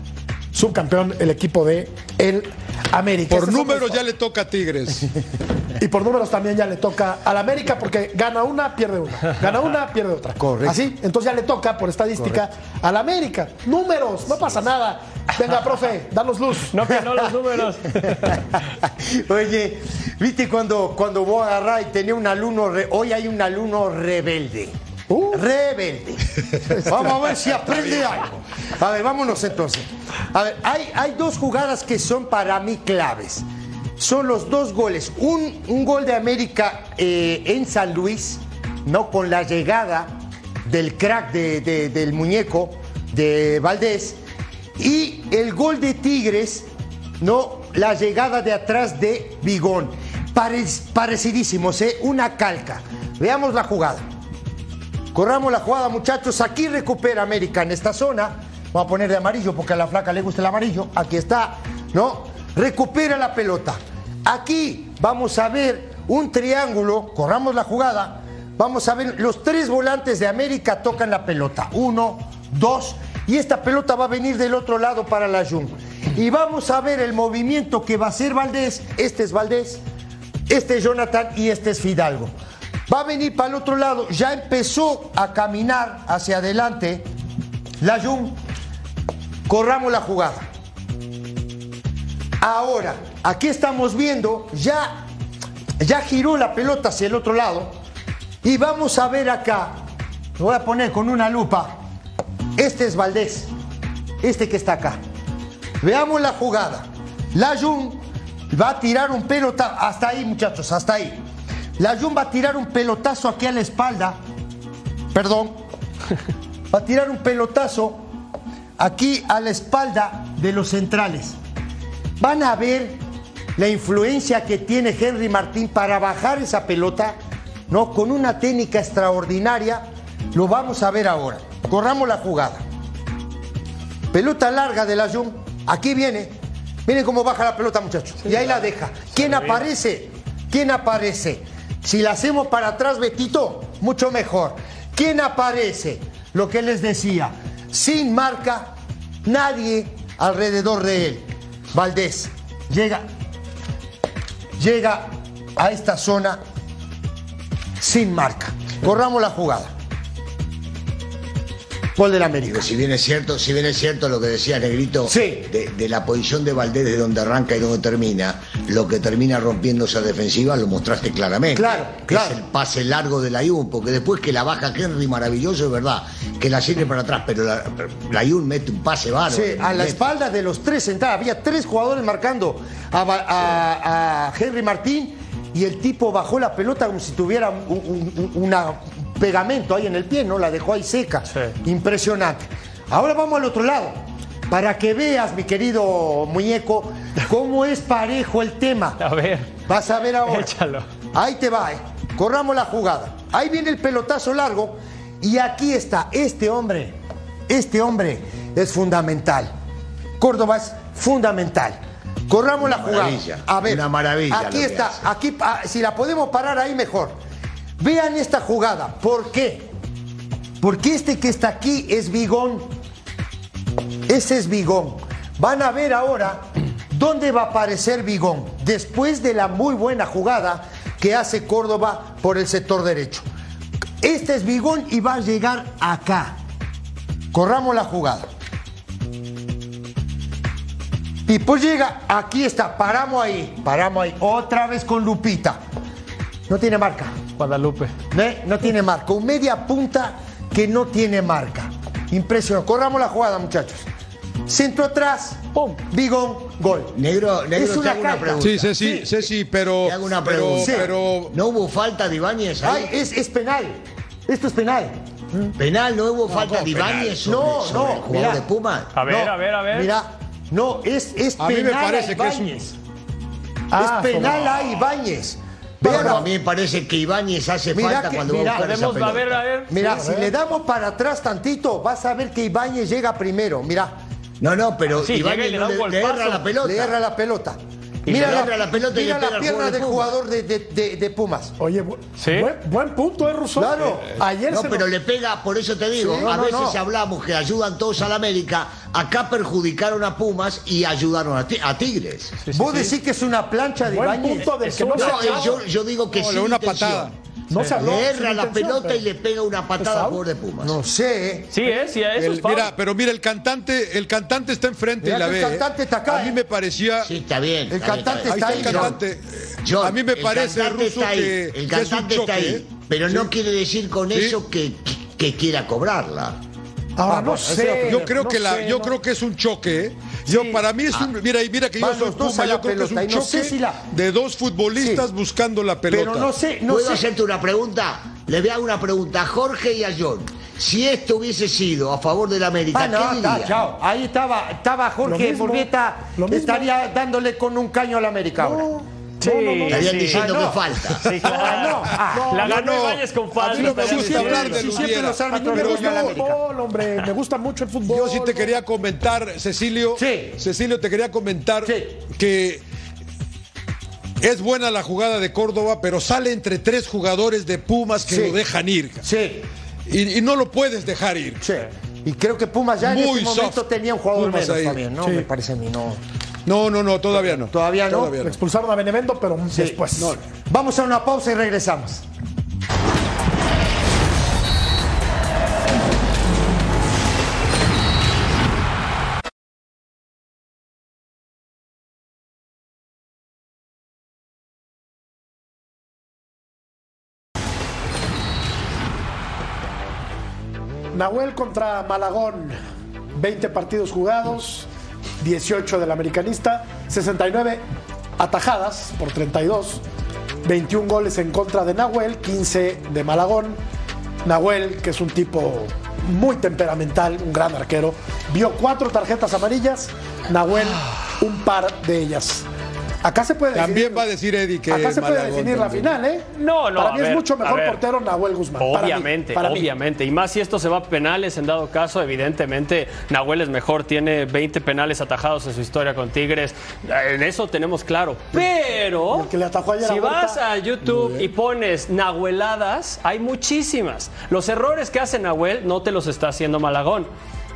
subcampeón el equipo de el América. Por números ya le toca a Tigres. <laughs> Y por números también ya le toca al América porque gana una, pierde una. Gana una, pierde otra. Correcto. Así, entonces ya le toca por estadística al América. Números, no pasa nada. Venga, <laughs> profe, danos luz. No que no los números. <laughs> Oye, ¿viste cuando, cuando voy a agarrar y tenía un alumno, re- hoy hay un alumno rebelde? Uh. Rebelde. <laughs> Vamos a ver si aprende algo. A ver, vámonos entonces. A ver, hay, hay dos jugadas que son para mí claves. Son los dos goles. Un, un gol de América eh, en San Luis, ¿no? Con la llegada del crack de- de- del muñeco de Valdés. Y el gol de Tigres, ¿no? La llegada de atrás de Bigón. Parec- parecidísimos, ¿eh? Una calca. Veamos la jugada. Corramos la jugada, muchachos. Aquí recupera América en esta zona. Vamos a poner de amarillo porque a la flaca le gusta el amarillo. Aquí está, ¿no? Recupera la pelota. Aquí vamos a ver un triángulo. Corramos la jugada. Vamos a ver, los tres volantes de América tocan la pelota. Uno, dos. Y esta pelota va a venir del otro lado para la Jun. Y vamos a ver el movimiento que va a hacer Valdés. Este es Valdés. Este es Jonathan y este es Fidalgo. Va a venir para el otro lado. Ya empezó a caminar hacia adelante. La Jun. Corramos la jugada. Ahora, aquí estamos viendo, ya, ya giró la pelota hacia el otro lado. Y vamos a ver acá. Lo voy a poner con una lupa. Este es Valdés. Este que está acá. Veamos la jugada. La Jun va a tirar un pelotazo. Hasta ahí, muchachos, hasta ahí. La Jun va a tirar un pelotazo aquí a la espalda. Perdón. Va a tirar un pelotazo aquí a la espalda de los centrales. Van a ver la influencia que tiene Henry Martín para bajar esa pelota, ¿no? Con una técnica extraordinaria. Lo vamos a ver ahora. Corramos la jugada. Pelota larga de la Jun. Aquí viene. Miren cómo baja la pelota, muchachos. y ahí la deja. ¿Quién aparece? ¿Quién aparece? Si la hacemos para atrás, Betito, mucho mejor. ¿Quién aparece? Lo que les decía. Sin marca, nadie alrededor de él. Valdés llega, llega a esta zona sin marca. Corramos la jugada. Gol del América. Si bien es cierto, si bien es cierto lo que decía Negrito Sí. de, de la posición de Valdés de donde arranca y donde termina, lo que termina rompiendo esa defensiva lo mostraste claramente. Claro, claro. Es el pase largo de la Jun, porque después que la baja Henry maravilloso, es verdad, que la sigue para atrás, pero la, la Jun mete un pase bárbaro. Sí, a la espalda de los tres sentados. Había tres jugadores marcando a, Va- a- a Henry Martín y el tipo bajó la pelota como si tuviera un, un- un- una pegamento ahí en el pie, ¿no? La dejó ahí seca. Impresionante. Ahora vamos al otro lado. Para que veas, mi querido muñeco, cómo es parejo el tema. A ver. Vas a ver ahora. Échalo. Ahí te va, eh. Corramos la jugada. Ahí viene el pelotazo largo. Y aquí está. Este hombre, este hombre es fundamental. Córdoba es fundamental. Corramos la jugada. maravilla, A ver. una maravilla Aquí está. Aquí, ah, si la podemos parar ahí, mejor. Vean esta jugada. ¿Por qué? Porque este que está aquí es Bigón. Ese es Bigón. Van a ver ahora dónde va a aparecer Bigón después de la muy buena jugada que hace Córdoba por el sector derecho. Este es Bigón y va a llegar acá. Corramos la jugada. Y pues llega, aquí está, paramos ahí, paramos ahí, otra vez con Lupita. No tiene marca. Guadalupe. No tiene marca. Un media punta que no tiene marca. Impresionante. Corramos la jugada, muchachos. Centro atrás. Pum. Bigón, gol. Negro, negro, Es te una hago una pregunta. Sí, Ceci, Ceci, pero. Te hago una pregunta. Pero, ¿No hubo falta de Ibáñez ahí? Ay, es, es penal. Esto es penal. ¿Penal? ¿No hubo falta ¿cómo de Ibáñez No, sobre no, el jugador mirá. de Pumas? A ver, No, a ver, a ver. Mira, no, es, es A mí me penal parece a que es un- Ibáñez. Ah, es penal a Ibáñez. Pero a mí me parece que Ibáñez hace Mira falta que- cuando mira, va a buscar esa Podemos, a pelota. ver, a ver. Mira, si le damos para atrás tantito, vas a ver que Ibáñez llega primero. Mira, No, no, pero Sí, Ibáñez le no le, le erra la pelota. le erra la pelota. La pelota mira la al pierna jugador de del jugador de, de- de- de Pumas. Oye, bu- Sí. buen, buen punto, ¿eh, Russo? Claro. Eh, Ayer No, se pero nos- le pega, por eso te digo, Sí, no, a no, veces no. hablamos que ayudan todos a la América, acá perjudicaron a Pumas y ayudaron a, Ti- a Tigres. Vos decís que es una plancha de Buen punto de que no eh, yo, yo digo que No, sí. le da una patada. No se habló Le erra la pelota y pero- le pega una patada al jugador de Pumas. No sé. ¿eh? Sí, es, sí, eso el- es mira, pero mira, el cantante, el cantante está enfrente Mira y la ve. el ¿eh? cantante está acá, A mí ¿eh? me parecía. Sí, está bien. El cantante Ahí está bien. el cantante. John, a mí me parece, ahí, que, el que es un cantante choque. está ahí, ¿eh? pero no quiere decir con Sí. eso que, que quiera cobrarla. Ahora Ah, no bueno, sé. Yo creo no que la, sé, yo no. creo que es un choque. ¿eh? Yo para mí es un, mira y mira que yo soy Puma, yo creo que es un no choque sé si la- de dos futbolistas Sí. buscando la pelota. Pero no sé, no ¿Puedo sé. hacerte una pregunta? Le voy a dar una pregunta a Jorge y a John. Si esto hubiese sido a favor del América, Ah, no, ¿qué está, dirían? chao. Ahí estaba, estaba Jorge mismo. estaría dándole con un caño al América ahora. Sí, Estarían sí. diciendo Ah, no. que falta. Sí, claro. Ah, no. Ah, la ganó no. Ibáñez con A falta. mí no me gusta hablar de siempre los árbitros Me gusta gustan el fútbol, hombre. Me gusta mucho el fútbol. Yo sí te quería comentar, Cecilio. Sí. Cecilio, te quería comentar Sí. que es buena la jugada de Córdoba, pero sale entre tres jugadores de Pumas que Sí. lo dejan ir. Sí, Y, y no lo puedes dejar ir. sí. Y creo que Pumas ya en Muy este momento soft. tenía un jugador Pumas menos ahí. también, ¿no? Sí. Me parece a mí, no. No, no, no, todavía no. Todavía no. Expulsaron a Benevento, pero después. Vamos a una pausa y regresamos. Nahuel contra Malagón. 20 partidos jugados, 18 del americanista, 69 atajadas por 32, 21 goles en contra de Nahuel, 15 de Malagón. Nahuel, que es un tipo muy temperamental, un gran arquero, vio cuatro tarjetas amarillas, Nahuel un par de ellas. Acá se puede También definir- va a decir Eddie que Acá se puede Malagón definir la también. final, ¿eh? No, no, Para mí es mucho mejor ver. portero Nahuel Guzmán. para mí, Obviamente, mí. obviamente. Y más si esto se va a penales, en dado caso, evidentemente Nahuel es mejor, tiene 20 penales atajados en su historia con Tigres. En eso tenemos claro. Pero el que le atajó ayer si vas a YouTube y pones Nahueladas, hay muchísimas. Los errores que hace Nahuel no te los está haciendo Malagón.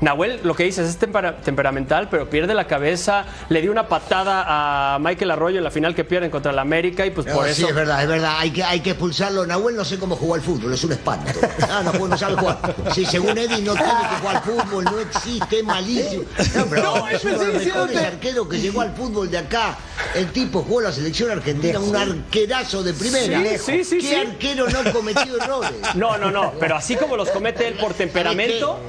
Nahuel, lo que dices, es tempera- temperamental, pero pierde la cabeza. Le dio una patada a Michael Arroyo en la final que pierden contra el América y pues No, por sí, eso. es verdad, es verdad. Hay que, hay que expulsarlo. Nahuel no sé cómo jugó al fútbol, es un espanto. Ah, no, no sabe jugar. Sí, según Eddie no tiene que jugar al fútbol, no existe, malísimo. No, pero No, es uno de los mejores arqueros que llegó al fútbol de acá. El tipo jugó la selección argentina, un arquerazo de primera. Sí, sí, sí, ¿Qué sí. arquero no cometió errores? No, no, no, pero así como los comete él por temperamento,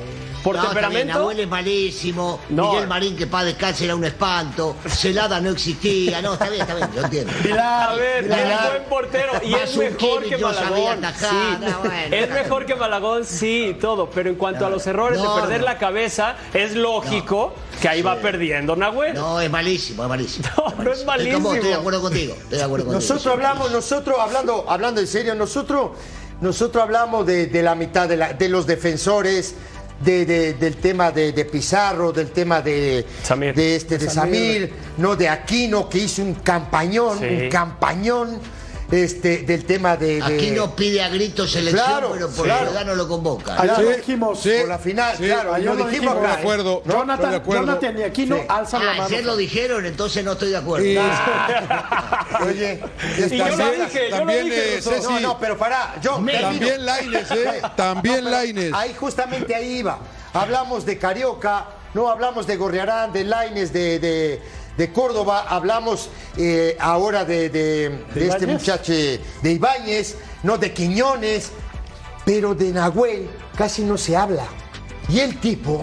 por No, temperamento. Nahuel es malísimo. No. Miguel Marín, que para descanse era un espanto. Celada no existía. No, está bien, está bien, yo entiendo. A ver, Pilar, es buen portero y es mejor que Malagón. sí. no, bueno. Es mejor que Malagón, sí, todo. Pero en cuanto a los errores No, de perder no. la cabeza, es lógico que ahí va perdiendo Nahuel. No, es malísimo, es malísimo. No, <laughs> no es Estoy vos, estoy de malísimo. acuerdo contigo. Estoy de acuerdo contigo. Nosotros hablamos, nosotros hablando, hablando en serio, nosotros, nosotros hablamos de, de la mitad de, la- de los defensores, de, de- del tema de, de Pizarro, del tema de Samir. de este de Samir, no de Aquino que hizo un campañón, Sí. un campañón, este del tema de, de- Aquí no pide a gritos selección, Claro, pero por claro. no lo convoca. Sí, lo dijimos. sí. por la final, Sí, claro, ayer lo dijimos, dijimos, Estoy de acuerdo. de Jonathan, acuerdo. Jonathan y Aquino Sí. alzan la Ah, mano. ayer lo dijeron, entonces no estoy de acuerdo. Y- <laughs> Oye, Y yo lo También- dije, yo lo también, dije. eh, Ceci, no, no, pero para, yo También Laines, ¿eh? También Laines. Ahí justamente ahí iba. Hablamos de Carioca, no hablamos de Gorriarán, de Laines, de, de, de Córdoba, hablamos eh, ahora de, de- de este muchacho de Ibáñez, no de Quiñones, pero de Nahuel casi no se habla. Y el tipo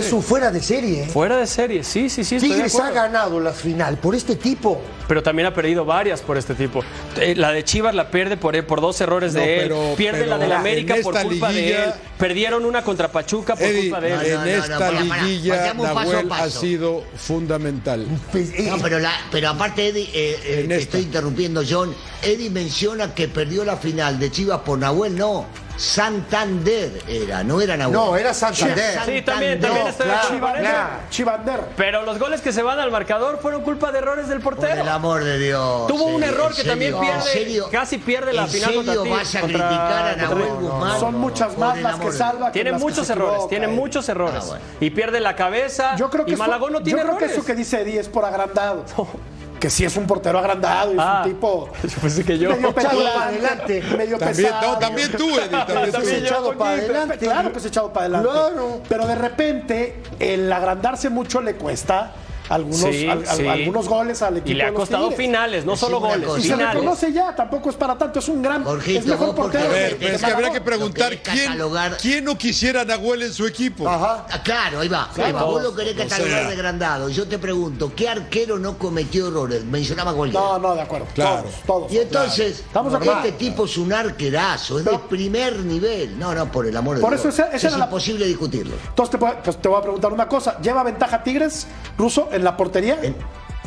es un fuera de serie. ¿eh? Fuera de serie, sí, sí, sí. Tigres ha ganado la final por este tipo. Pero también ha perdido varias por este tipo. Eh, La de Chivas la pierde por, por dos errores No, de él. pero- Pierde pero la de la en América por culpa de él. Perdieron una contra Pachuca por Eddie, culpa de él. no, en esta liguilla paso Nahuel ha paso. sido fundamental. Pues, eh, No, pero, la, pero aparte, Eddie, eh, eh, te estoy interrumpiendo, John. Eddie menciona que perdió la final de Chivas por Nahuel. No, Santander era, no era Nahuel. No, era Santander. Sí, también, también de claro. Chivander. Pero los goles que se van al marcador fueron culpa de errores del Por portero. el amor de Dios. Tuvo un error ¿en que también pierde, ¿En serio? casi pierde la ¿En final contra serio Tigres, vas a contra- criticar a Nahuel? Guzmán? Son muchas más las que salva. Tiene muchos errores, tiene eh. muchos errores. Ah, bueno. Y pierde la cabeza. Yo creo que y eso- Malagón no tiene yo creo errores. que eso que dice Eddie es por agrandado. <laughs> Que sí es un portero agrandado y es Ah, un tipo <laughs> yo pensé que yo. medio Echado petulante, para adelante. medio También, pesado. no, también tú, Eddie. También tú. También yo. echado para adelante. Claro que es echado para adelante. Claro. Pero de repente, el agrandarse mucho le cuesta algunos, Sí, al- al- sí. algunos goles al equipo. Y le ha los costado Tigres. finales, no solo goles, cosa. Y se finales. reconoce ya, tampoco es para tanto, es un gran, Jorgito, es mejor vos portero. Ver, que- pero es que habría que preguntar quién, no quisiera a Nahuel en su equipo. Ajá. Ah, claro, ahí va. Va. Vos todos. lo querés catalogar sea. de grandado. Yo te pregunto, ¿qué arquero no cometió errores? Mencionaba cualquiera. No, no, de acuerdo. Claro. Todos, todos. Y entonces, Estamos este tipo es un arquerazo, es de primer nivel. No, no, por el amor de Por Dios. eso esa- esa es era la- imposible discutirlo. Entonces te, puedo- pues te voy a preguntar una cosa. ¿Lleva ventaja Tigres, Ruso, en la portería? En,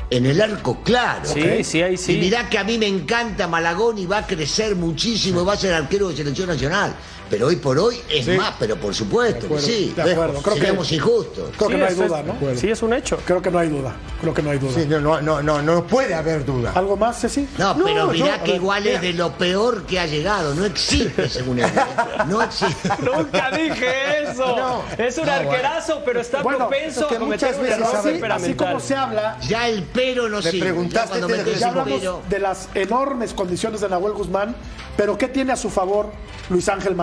en el arco, claro. Sí, sí, ahí sí. Y mirá que a mí me encanta Malagón y va a crecer muchísimo, y va a ser arquero de selección nacional. Pero hoy por hoy es Sí. más, pero por supuesto que sí. De acuerdo, creo que- Seremos injustos. Creo que Sí, no hay duda, ¿no? Sí, es un hecho. Creo que no hay duda. Creo que no hay duda. Sí, no, no, no, no, no puede haber duda. ¿Algo más, Ceci? No, No, pero mirá que igual es de lo peor que ha llegado. No existe, según él. ¿eh? No existe. <laughs> Nunca dije eso. No. es un No, arquerazo, pero está Bueno, propenso es que a cometer muchas un error así- como se habla, Ya el pero no sirve. preguntaste Ya metes ya hablamos pero. de las enormes condiciones de Nahuel Guzmán, pero ¿qué tiene a su favor Luis Ángel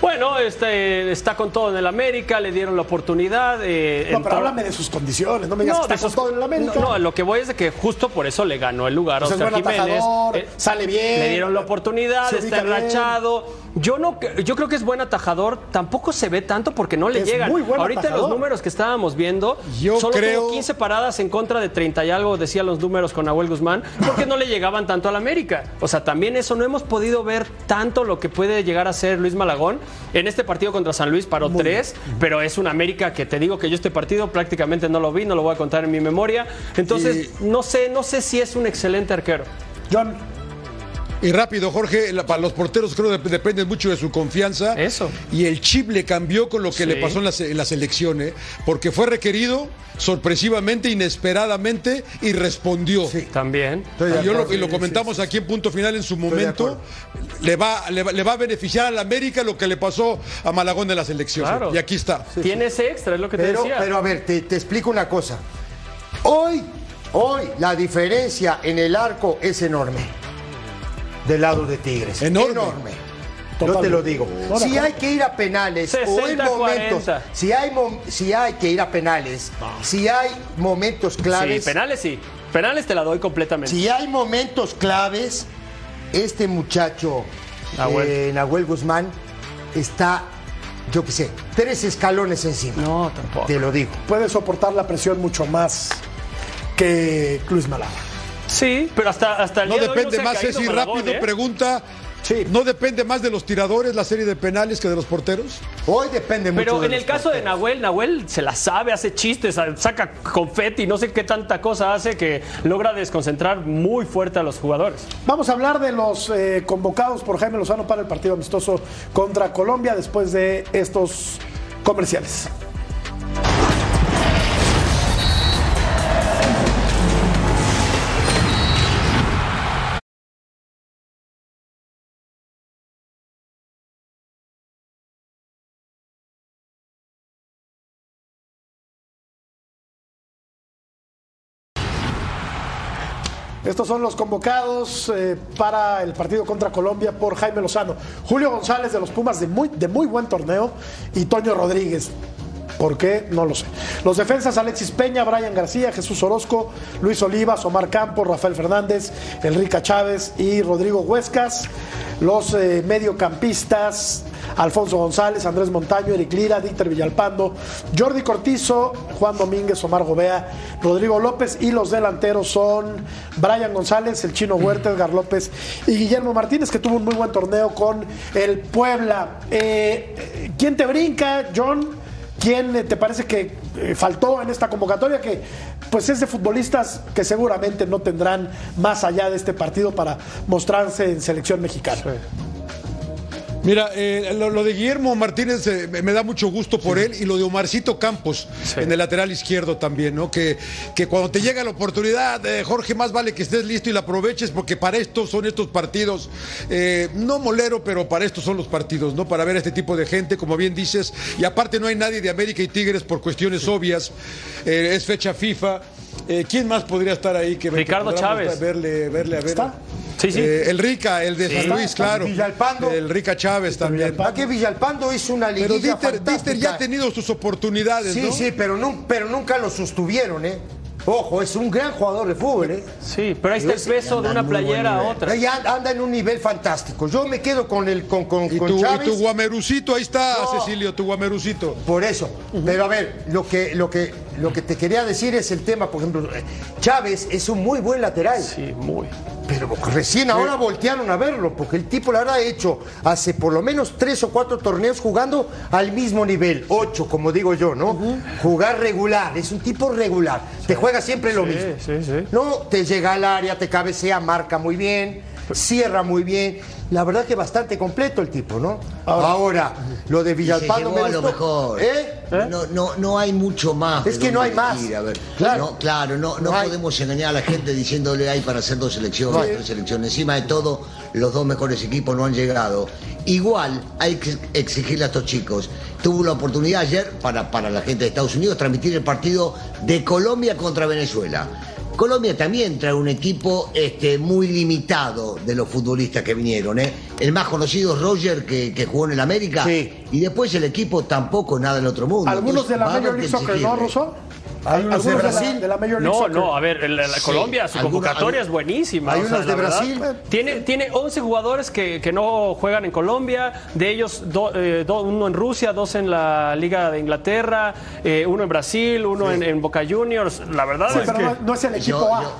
Bueno, este, está con todo en el América, le dieron la oportunidad. eh, No, pero háblame de sus condiciones, no me digas que está con todo en la América. No, no, lo que voy es de que justo por eso le ganó el lugar a Pues es Oscar Jiménez. atajador, Eh, sale bien, Le dieron la oportunidad, está enrachado. Yo no, yo creo que es buen atajador. Tampoco se ve tanto porque no le Es llegan. muy buen Ahorita atajador. los números que estábamos viendo, Yo solo creo- tuvo 15 paradas en contra de 30 y algo, decían los números con Nahuel Guzmán, porque no le llegaban tanto al América. O sea, también eso no hemos podido ver tanto lo que puede llegar a ser Luis Malagón. En este partido contra San Luis paró tres, pero es un América que te digo que yo este partido prácticamente no lo vi, no lo voy a contar en mi memoria. Entonces, no sé, no sé si es un excelente arquero. John, Y rápido, Jorge, la- para los porteros creo que dependen mucho de su confianza. Eso. Y el chip le cambió con lo que Sí. le pasó en la, en la selección, ¿eh? porque fue requerido sorpresivamente, inesperadamente y respondió. También. Estoy de Y yo lo, y lo comentamos aquí en punto final en su momento. Le va, le, va, le va a beneficiar a la América lo que le pasó a Malagón de la selección. Claro. Y aquí está. Tiene ese extra, es lo que te Pero, decía. pero a ver, te, te explico una cosa. Hoy, hoy, la diferencia en el arco es enorme. Del lado de Tigres. Enorme. Yo te lo digo. Si hay que ir a penales o en 60, momentos, 40. si hay, mom- si hay que ir a penales, si hay momentos claves, Sí, penales sí. Penales te la doy completamente. si hay momentos claves, este muchacho Nahuel. eh, Nahuel Guzmán está, yo qué sé, tres escalones encima. No, tampoco. Te lo digo. puede soportar la presión mucho más que Luis Malagón. Sí, pero hasta, hasta el No día de hoy depende se ha más, caído Ceci, rápido, ¿eh? pregunta. Sí. ¿No depende más de los tiradores la serie de penales que de los porteros? Hoy depende mucho Pero de en el los caso de. Nahuel, Nahuel se la sabe, hace chistes, saca confeti, no sé qué tanta cosa hace que logra desconcentrar muy fuerte a los jugadores. Vamos a hablar de los eh, convocados por Jaime Lozano para el partido amistoso contra Colombia después de estos comerciales. Estos son los convocados eh, para el partido contra Colombia por Jaime Lozano. Julio González de los Pumas de muy, de muy buen torneo y Toño Rodríguez. ¿Por qué? No lo sé. Los defensas Alexis Peña, Brian García, Jesús Orozco, Luis Olivas, Omar Campos, Rafael Fernández, Enrica Chávez y Rodrigo Huescas. Los eh, mediocampistas Alfonso González, Andrés Montaño, Eric Lira, Dícter Villalpando, Jordi Cortizo, Juan Domínguez, Omar Gobea, Rodrigo López y los delanteros son Brian González, el Chino Huerta, Edgar López y Guillermo Martínez, que tuvo un muy buen torneo con el Puebla. Eh, ¿Quién te brinca, John? ¿Quién te parece que eh, faltó en esta convocatoria? Que pues es de futbolistas que seguramente no tendrán más allá de este partido para mostrarse en selección mexicana. Mira, eh, lo, lo de Guillermo Martínez eh, me da mucho gusto por él y lo de Omarcito Campos en el lateral izquierdo también, ¿no? Que, que cuando te llega la oportunidad, eh, Jorge, más vale que estés listo y la aproveches porque para esto son estos partidos, eh, no molero, pero para esto son los partidos, ¿no? Para ver a este tipo de gente, como bien dices, y aparte no hay nadie de América y Tigres por cuestiones obvias, eh, es fecha FIFA. Eh, ¿Quién más podría estar ahí que Ricardo Chávez. Verle, verle a ver. ¿Está? Sí, sí. Eh, el Rica, el de San Luis, claro. Villalpando. El Rica Chávez también. ¿A qué Villalpando hizo una Pero liguilla Dieter, fantástica? Dieter ya ha tenido sus oportunidades, Sí, ¿no? sí, pero, nun- pero nunca lo sostuvieron, ¿eh? Ojo, es un gran jugador de fútbol, ¿eh? Sí, pero ahí está el peso de una playera a otra. Ella anda- en un nivel fantástico. Yo me quedo con el con, con, Y con tu, y Chávez. tu guamerucito, ahí está, No. Cecilio, tu guamerucito. Por eso. Pero a ver, lo que, lo, que, lo que te quería decir es el tema, por ejemplo, Chávez es un muy buen lateral. Sí, muy. Pero recién ahora voltearon a verlo, porque el tipo la verdad ha hecho hace por lo menos tres o cuatro torneos jugando al mismo nivel, ocho, como digo yo, ¿no? Jugar regular, es un tipo regular. Te juega siempre lo mismo. sí, sí. No, te llega al área, te cabecea, marca muy bien, cierra muy bien. La verdad que bastante completo el tipo, ¿no? Ahora, lo de se Villalpando a lo mejor. ¿Eh? No, no, no hay mucho más. Es que no hay más. elegir, a ver. Claro. No, claro, no, no podemos engañar a la gente diciéndole hay para hacer dos selecciones, tres selecciones. Encima de todo, los dos mejores equipos no han llegado. Igual hay que exigirle a estos chicos. Tuvo la oportunidad ayer, para, para la gente de Estados Unidos, transmitir el partido de Colombia contra Venezuela. Colombia también trae un equipo este, muy limitado de los futbolistas que vinieron. ¿eh? El más conocido es Roger, que, que jugó en el América. Sí. Y después el equipo tampoco es nada del otro mundo. Algunos Entonces, de la Major League Soccer, ¿no. Russo? Hay unos de Algunos la- Brasil. de la Major League No, Soccer. no, a ver, el- Colombia, su convocatoria es buenísima. Hay o sea, unos de verdad, Brasil. Tiene, tiene 11 jugadores que, que no juegan en Colombia, de ellos do- eh, do- uno en Rusia, dos en la Liga de Inglaterra, eh, uno en Brasil, uno en, en Boca Juniors. La verdad Sí, es pero que... no, no es el equipo Yo- A. yo-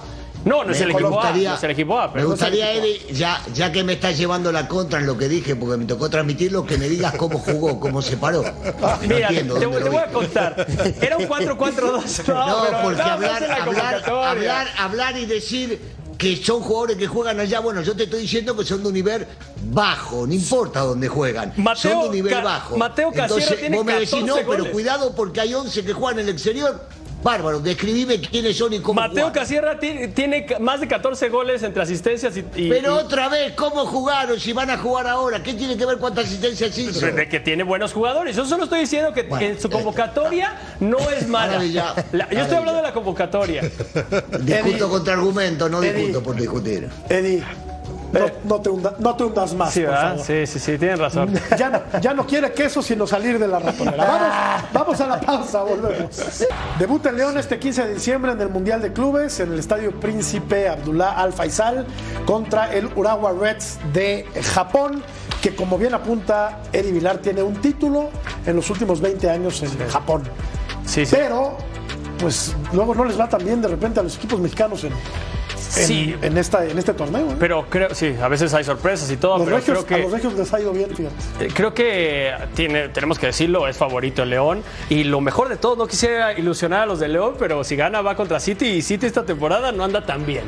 No, no es el equipo A, gustaría- no es el equipo A, Me pero... gustaría, Eddie, ya, ya que me estás llevando la contra en lo que dije, porque me tocó transmitirlo, que me digas cómo jugó, cómo se paró. No Mira, entiendo te, voy a contar. Era un 4-4-2. <laughs> No, No, porque no, hablar, no hablar, hablar, hablar y decir que son jugadores que juegan allá, bueno, yo te estoy diciendo que son de un nivel bajo, no importa dónde juegan, Mateo son de un nivel Ca- bajo. Mateo Casero Entonces, tiene vos me decís, 14 no, pero goles". cuidado porque hay 11 que juegan en el exterior. Bárbaro, describime quiénes son y cómo Mateo. Casierra ti- tiene más de 14 goles entre asistencias y... y- Pero y- otra vez, ¿cómo jugaron? Si van a jugar ahora, ¿qué tiene que ver cuántas asistencias hizo? de que tiene buenos jugadores. Yo solo estoy diciendo que Bueno, en su convocatoria no es mala. Maravilla, La- yo estoy hablando de la convocatoria. Discuto contra argumentos, no Eddie. discuto por discutir. Eddie, no, no te hunda- no te hundas más, Sí, por. Sí, sí, sí, tienen razón. <laughs> Ya, no- ya no quiere queso sino salir de la ratonera. Vamos, <laughs> vamos a la pausa, volvemos. Debuta el León este 15 de diciembre en el Mundial de Clubes en el Estadio Príncipe Abdullah Al Faisal contra el Urawa Reds de Japón, que como bien apunta Eddie Vilar tiene un título en los últimos 20 años en Japón. Sí, sí. Pero, pues luego no les va tan bien de repente a los equipos mexicanos en, en, Sí. en esta, en este torneo. ¿eh? Pero creo, sí, a veces hay sorpresas y todo, Los pero regios- creo A los que, regios les ha ido bien, fíjate. eh, creo que tiene, tenemos que decirlo, es favorito el León. Y lo mejor de todo, no quisiera ilusionar a los de León, pero si gana va contra City y City esta temporada no anda tan bien.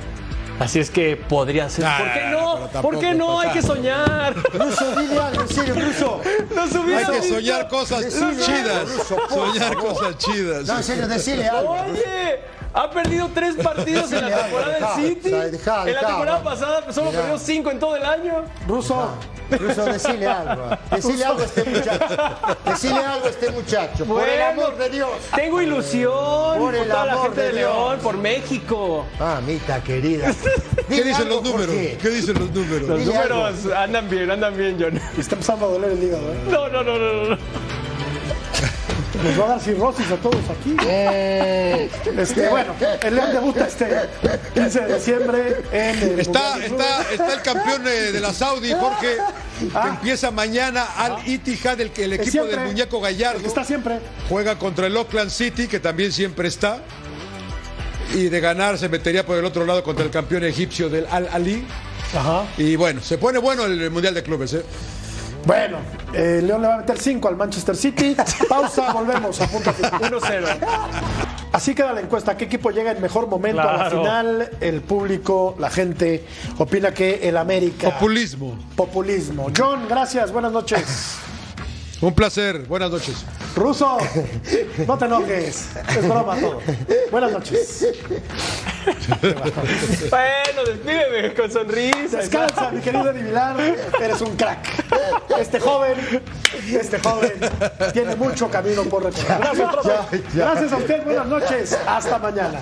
Así es que podría ser. Ah, ¿Por qué no? tampoco ¿Por qué no? es Hay que soñar. Ruso, dile algo, en serio, Ruso. No subí Hay que soñar cosas Decile chidas. algo, Ruso, por Soñar favor. cosas chidas. No, en serio, decile algo. Oye, ha perdido tres partidos en la temporada del City. en la temporada pasada solo perdió cinco en todo el año. Ruso, Ruso, decile algo. Decile algo a este muchacho. Decile algo a este muchacho. Por el amor de Dios. Tengo ilusión Por por, el toda la amor gente de. León, por México. Mamita querida. <laughs> ¿Qué dicen los números? ¿Qué dicen los números? Los Dile algo. números andan bien, andan bien, John. está empezando a doler el hígado. ¿eh? No, no, no, no, no. <laughs> Nos va a dar cirrosis a todos aquí. Este, bueno, el León debuta este 15 de diciembre en el Está, Mundial está, está el campeón eh, de la Saudi, Jorge, que Ah. empieza mañana al Itihad, el, el equipo siempre, del muñeco Gallardo. Está siempre. Juega contra el Oakland City, que también siempre está. Y de ganar se metería por el otro lado contra el campeón egipcio del Al Ali. Ajá. Y bueno, se pone bueno el Mundial de Clubes. ¿eh? Bueno, el León le va a meter 5 al Manchester City. <laughs> Pausa, volvemos a punto final. <laughs> 1-0. Así queda la encuesta. ¿Qué equipo llega en mejor momento a la final? El público, la gente, opina que el América. Populismo. Populismo. John, gracias. Buenas noches. <laughs> Un placer. Buenas noches. Ruso, no te enojes. Es broma todo. Buenas noches. <laughs> Bueno, despídeme con sonrisa. Descansa, mi querido Eddie Vilar. Eres un crack. Este joven, este joven tiene mucho camino por recorrer. Profe. Gracias a usted. Buenas noches. Hasta mañana.